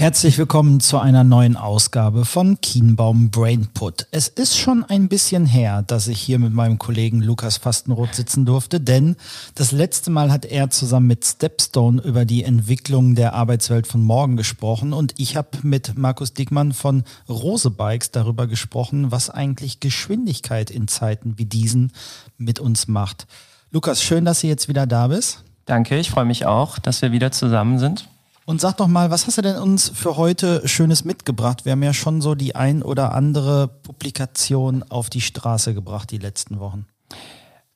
Herzlich willkommen zu einer neuen Ausgabe von Kienbaum Brainput. Es ist schon ein bisschen her, dass ich hier mit meinem Kollegen Lukas Fastenroth sitzen durfte, denn das letzte Mal hat er zusammen mit Stepstone über die Entwicklung der Arbeitswelt von morgen gesprochen und ich habe mit Markus Dickmann von Rose Bikes darüber gesprochen, was eigentlich Geschwindigkeit in Zeiten wie diesen mit uns macht. Lukas, schön, dass du jetzt wieder da bist. Danke, ich freue mich auch, dass wir wieder zusammen sind. Und sag doch mal, was hast du denn uns für heute Schönes mitgebracht? Wir haben ja schon so die ein oder andere Publikation auf die Straße gebracht die letzten Wochen.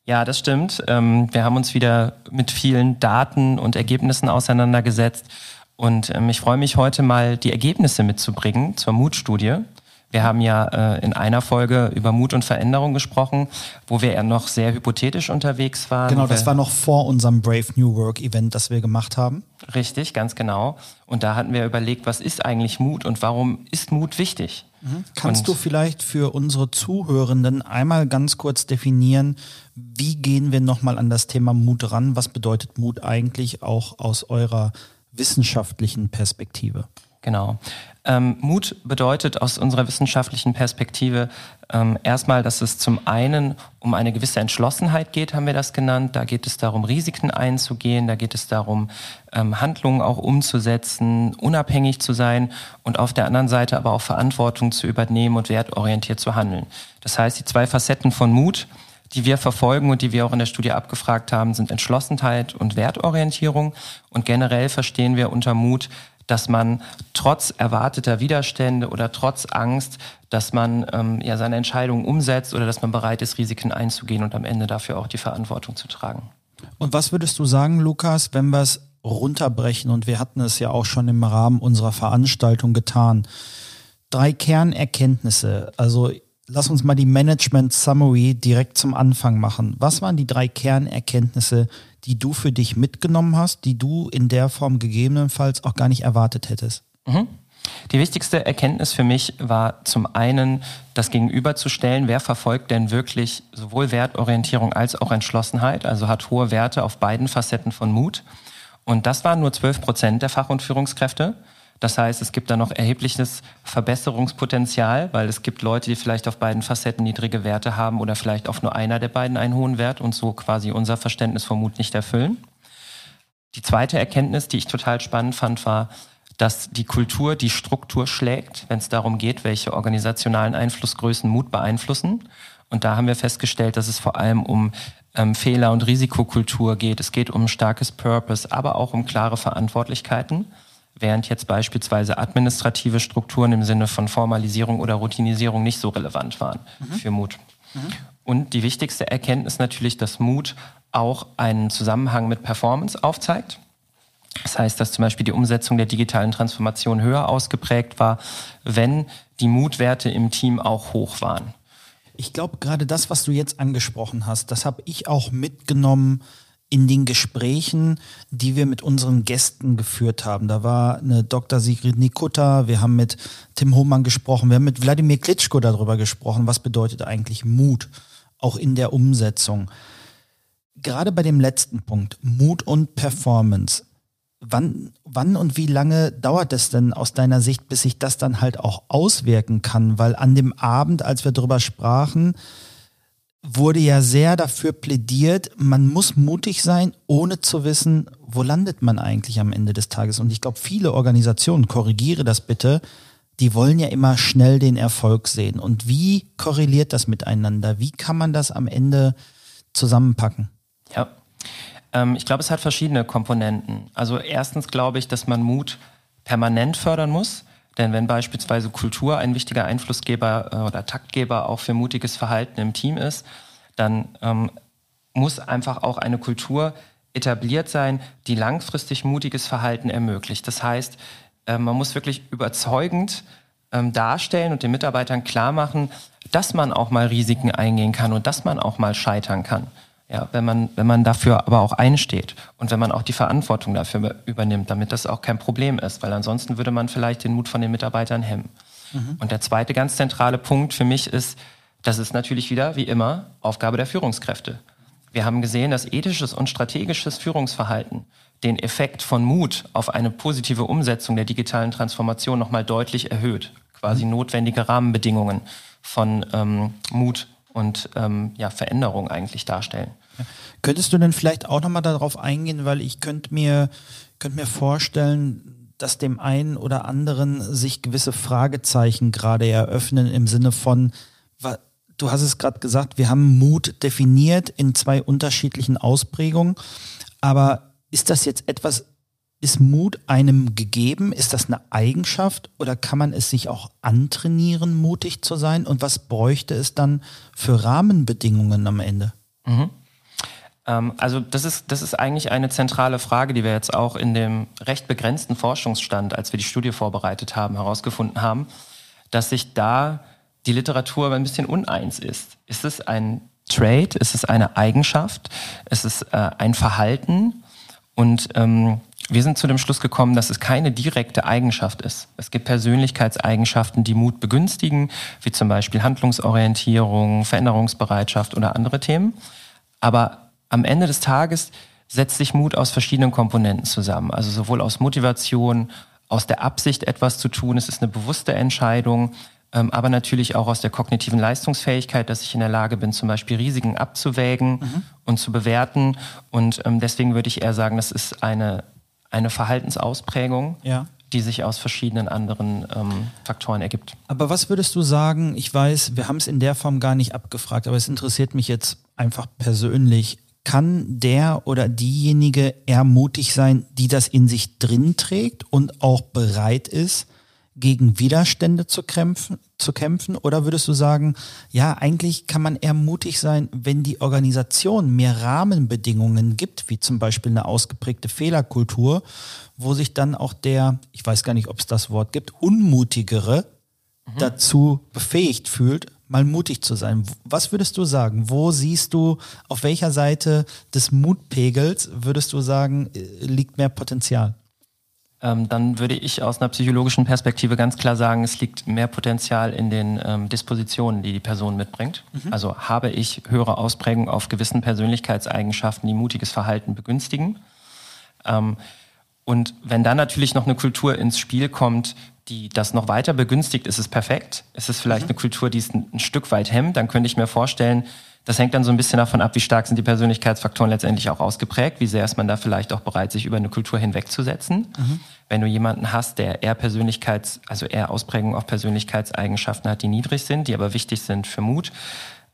Ja, das stimmt. Ähm, wir haben uns wieder mit vielen Daten und Ergebnissen auseinandergesetzt. Und ähm, ich freue mich heute mal, die Ergebnisse mitzubringen zur Mutstudie. Wir haben ja äh, in einer Folge über Mut und Veränderung gesprochen, wo wir ja noch sehr hypothetisch unterwegs waren. Genau, das war noch vor unserem Brave New Work Event, das wir gemacht haben. Richtig, ganz genau. Und da hatten wir überlegt, was ist eigentlich Mut und warum ist Mut wichtig? Mhm. Kannst und du vielleicht für unsere Zuhörenden einmal ganz kurz definieren, wie gehen wir nochmal an das Thema Mut ran? Was bedeutet Mut eigentlich auch aus eurer wissenschaftlichen Perspektive? Genau. Ähm, Mut bedeutet aus unserer wissenschaftlichen Perspektive ähm, erstmal, dass es zum einen um eine gewisse Entschlossenheit geht, haben wir das genannt. Da geht es darum, Risiken einzugehen, da geht es darum, ähm, Handlungen auch umzusetzen, unabhängig zu sein und auf der anderen Seite aber auch Verantwortung zu übernehmen und wertorientiert zu handeln. Das heißt, die zwei Facetten von Mut, die wir verfolgen und die wir auch in der Studie abgefragt haben, sind Entschlossenheit und Wertorientierung. Und generell verstehen wir unter Mut dass man trotz erwarteter Widerstände oder trotz Angst, dass man ähm, ja seine Entscheidungen umsetzt oder dass man bereit ist, Risiken einzugehen und am Ende dafür auch die Verantwortung zu tragen. Und was würdest du sagen, Lukas, wenn wir es runterbrechen und wir hatten es ja auch schon im Rahmen unserer Veranstaltung getan? Drei Kernerkenntnisse, also lass uns mal die Management Summary direkt zum Anfang machen. Was waren die drei Kernerkenntnisse, die du für dich mitgenommen hast, die du in der Form gegebenenfalls auch gar nicht erwartet hättest? Mhm. Die wichtigste Erkenntnis für mich war zum einen, das gegenüberzustellen, wer verfolgt denn wirklich sowohl Wertorientierung als auch Entschlossenheit, also hat hohe Werte auf beiden Facetten von Mut. Und das waren nur 12 Prozent der Fach- und Führungskräfte. Das heißt, es gibt da noch erhebliches Verbesserungspotenzial, weil es gibt Leute, die vielleicht auf beiden Facetten niedrige Werte haben oder vielleicht auf nur einer der beiden einen hohen Wert und so quasi unser Verständnis vom Mut nicht erfüllen. Die zweite Erkenntnis, die ich total spannend fand, war, dass die Kultur die Struktur schlägt, wenn es darum geht, welche organisationalen Einflussgrößen Mut beeinflussen. Und da haben wir festgestellt, dass es vor allem um ähm, Fehler- und Risikokultur geht. Es geht um starkes Purpose, aber auch um klare Verantwortlichkeiten während jetzt beispielsweise administrative Strukturen im Sinne von Formalisierung oder Routinisierung nicht so relevant waren mhm. für Mut. Mhm. Und die wichtigste Erkenntnis natürlich, dass Mut auch einen Zusammenhang mit Performance aufzeigt. Das heißt, dass zum Beispiel die Umsetzung der digitalen Transformation höher ausgeprägt war, wenn die Mutwerte im Team auch hoch waren. Ich glaube, gerade das, was du jetzt angesprochen hast, das habe ich auch mitgenommen in den Gesprächen, die wir mit unseren Gästen geführt haben. Da war eine Dr. Sigrid Nikutta, wir haben mit Tim Hohmann gesprochen, wir haben mit Wladimir Klitschko darüber gesprochen, was bedeutet eigentlich Mut, auch in der Umsetzung. Gerade bei dem letzten Punkt, Mut und Performance, wann, wann und wie lange dauert es denn aus deiner Sicht, bis sich das dann halt auch auswirken kann? Weil an dem Abend, als wir darüber sprachen, wurde ja sehr dafür plädiert, man muss mutig sein, ohne zu wissen, wo landet man eigentlich am Ende des Tages. Und ich glaube, viele Organisationen, korrigiere das bitte, die wollen ja immer schnell den Erfolg sehen. Und wie korreliert das miteinander? Wie kann man das am Ende zusammenpacken? Ja, ähm, ich glaube, es hat verschiedene Komponenten. Also erstens glaube ich, dass man Mut permanent fördern muss. Denn wenn beispielsweise Kultur ein wichtiger Einflussgeber äh, oder Taktgeber auch für mutiges Verhalten im Team ist, dann ähm, muss einfach auch eine Kultur etabliert sein, die langfristig mutiges Verhalten ermöglicht. Das heißt, äh, man muss wirklich überzeugend ähm, darstellen und den Mitarbeitern klar machen, dass man auch mal Risiken eingehen kann und dass man auch mal scheitern kann. Ja, wenn man, wenn man dafür aber auch einsteht und wenn man auch die Verantwortung dafür übernimmt, damit das auch kein Problem ist, weil ansonsten würde man vielleicht den Mut von den Mitarbeitern hemmen. Mhm. Und der zweite ganz zentrale Punkt für mich ist, das ist natürlich wieder, wie immer, Aufgabe der Führungskräfte. Wir haben gesehen, dass ethisches und strategisches Führungsverhalten den Effekt von Mut auf eine positive Umsetzung der digitalen Transformation nochmal deutlich erhöht. Quasi mhm. notwendige Rahmenbedingungen von ähm, Mut und ähm, ja, Veränderung eigentlich darstellen. Könntest du denn vielleicht auch nochmal darauf eingehen, weil ich könnte mir, könnte mir vorstellen, dass dem einen oder anderen sich gewisse Fragezeichen gerade eröffnen im Sinne von, du hast es gerade gesagt, wir haben Mut definiert in zwei unterschiedlichen Ausprägungen, aber ist das jetzt etwas, ist Mut einem gegeben? Ist das eine Eigenschaft oder kann man es sich auch antrainieren, mutig zu sein? Und was bräuchte es dann für Rahmenbedingungen am Ende? Mhm. Ähm, also das ist, das ist eigentlich eine zentrale Frage, die wir jetzt auch in dem recht begrenzten Forschungsstand, als wir die Studie vorbereitet haben, herausgefunden haben, dass sich da die Literatur ein bisschen uneins ist. Ist es ein Trade? Ist es eine Eigenschaft? Ist es äh, ein Verhalten? Und ähm, wir sind zu dem Schluss gekommen, dass es keine direkte Eigenschaft ist. Es gibt Persönlichkeitseigenschaften, die Mut begünstigen, wie zum Beispiel Handlungsorientierung, Veränderungsbereitschaft oder andere Themen. Aber am Ende des Tages setzt sich Mut aus verschiedenen Komponenten zusammen. Also sowohl aus Motivation, aus der Absicht, etwas zu tun. Es ist eine bewusste Entscheidung, ähm, aber natürlich auch aus der kognitiven Leistungsfähigkeit, dass ich in der Lage bin, zum Beispiel Risiken abzuwägen mhm. und zu bewerten. Und ähm, deswegen würde ich eher sagen, das ist eine, eine Verhaltensausprägung. Ja die sich aus verschiedenen anderen ähm, Faktoren ergibt. Aber was würdest du sagen, ich weiß, wir haben es in der Form gar nicht abgefragt, aber es interessiert mich jetzt einfach persönlich. Kann der oder diejenige eher mutig sein, die das in sich drin trägt und auch bereit ist, gegen Widerstände zu kämpfen, zu kämpfen? Oder würdest du sagen, ja, eigentlich kann man eher mutig sein, wenn die Organisation mehr Rahmenbedingungen gibt, wie zum Beispiel eine ausgeprägte Fehlerkultur, wo sich dann auch der, ich weiß gar nicht, ob es das Wort gibt, Unmutigere mhm. dazu befähigt fühlt, mal mutig zu sein. Was würdest du sagen? Wo siehst du, auf welcher Seite des Mutpegels würdest du sagen, äh, liegt mehr Potenzial? ähm, dann würde ich aus einer psychologischen Perspektive ganz klar sagen, es liegt mehr Potenzial in den ähm, Dispositionen, die die Person mitbringt. Mhm. Also habe ich höhere Ausprägung auf gewissen Persönlichkeitseigenschaften, die mutiges Verhalten begünstigen. Ähm, und wenn dann natürlich noch eine Kultur ins Spiel kommt, die das noch weiter begünstigt, ist es perfekt. Ist es vielleicht mhm. eine Kultur, die es ein, ein Stück weit hemmt, dann könnte ich mir vorstellen, das hängt dann so ein bisschen davon ab, wie stark sind die Persönlichkeitsfaktoren letztendlich auch ausgeprägt, wie sehr ist man da vielleicht auch bereit, sich über eine Kultur hinwegzusetzen. Mhm. Wenn du jemanden hast, der eher Persönlichkeits, also eher Ausprägungen auf Persönlichkeitseigenschaften hat, die niedrig sind, die aber wichtig sind für Mut,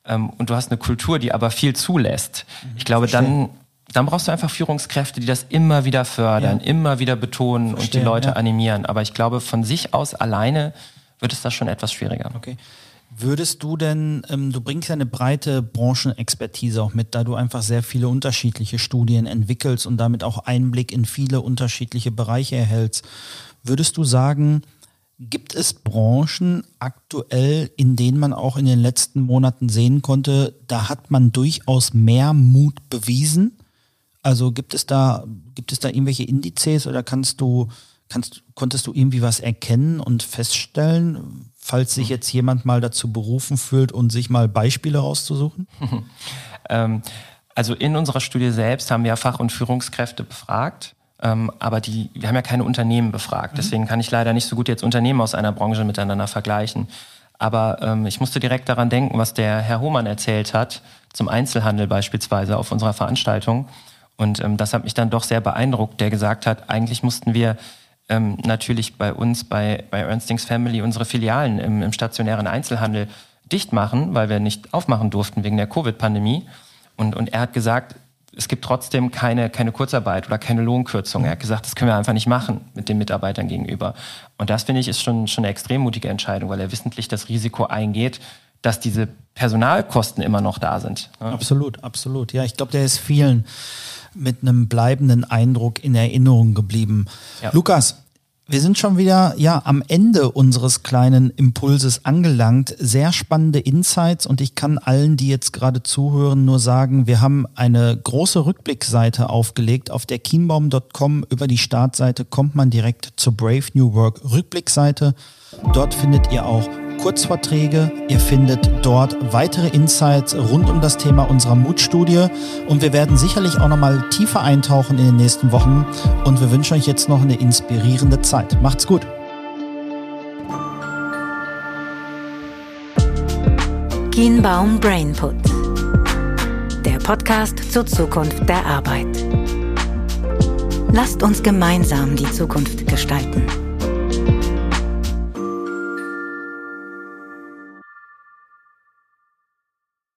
ähm, und du hast eine Kultur, die aber viel zulässt, mhm. ich glaube, dann dann brauchst du einfach Führungskräfte, die das immer wieder fördern, ja. immer wieder betonen Verstehen, und die Leute ja. animieren. Aber ich glaube, von sich aus alleine wird es da schon etwas schwieriger. Okay. Würdest du denn, ähm, du bringst ja eine breite Branchenexpertise auch mit, da du einfach sehr viele unterschiedliche Studien entwickelst und damit auch Einblick in viele unterschiedliche Bereiche erhältst. Würdest du sagen, gibt es Branchen aktuell, in denen man auch in den letzten Monaten sehen konnte, da hat man durchaus mehr Mut bewiesen? Also gibt es da, gibt es da irgendwelche Indizes oder kannst du, kannst, konntest du irgendwie was erkennen und feststellen, falls sich jetzt jemand mal dazu berufen fühlt und sich mal Beispiele rauszusuchen? ähm, also in unserer Studie selbst haben wir Fach- und Führungskräfte befragt. Ähm, aber die, wir haben ja keine Unternehmen befragt. Mhm. Deswegen kann ich leider nicht so gut jetzt Unternehmen aus einer Branche miteinander vergleichen. Aber ähm, ich musste direkt daran denken, was der Herr Hohmann erzählt hat, zum Einzelhandel beispielsweise auf unserer Veranstaltung. Und ähm, das hat mich dann doch sehr beeindruckt, der gesagt hat, eigentlich mussten wir ähm, natürlich bei uns, bei, bei Ernstings Family, unsere Filialen im, im stationären Einzelhandel dicht machen, weil wir nicht aufmachen durften wegen der Covid-Pandemie. Und, und er hat gesagt, es gibt trotzdem keine, keine Kurzarbeit oder keine Lohnkürzung. Er hat gesagt, das können wir einfach nicht machen mit den Mitarbeitern gegenüber. Und das finde ich ist schon, schon eine extrem mutige Entscheidung, weil er wissentlich das Risiko eingeht, dass diese Personalkosten immer noch da sind. Absolut, absolut. Ja, ich glaube, der ist vielen mit einem bleibenden Eindruck in Erinnerung geblieben. Ja. Lukas, wir sind schon wieder ja am Ende unseres kleinen Impulses angelangt. Sehr spannende Insights und ich kann allen, die jetzt gerade zuhören, nur sagen, wir haben eine große Rückblickseite aufgelegt. Auf der kienbaum.com über die Startseite kommt man direkt zur Brave New Work Rückblickseite. Dort findet ihr auch Kurzvorträge. Ihr findet dort weitere Insights rund um das Thema unserer Mutstudie und wir werden sicherlich auch nochmal tiefer eintauchen in den nächsten Wochen und wir wünschen euch jetzt noch eine inspirierende Zeit. Macht's gut. Kienbaum Brainput. Der Podcast zur Zukunft der Arbeit. Lasst uns gemeinsam die Zukunft gestalten.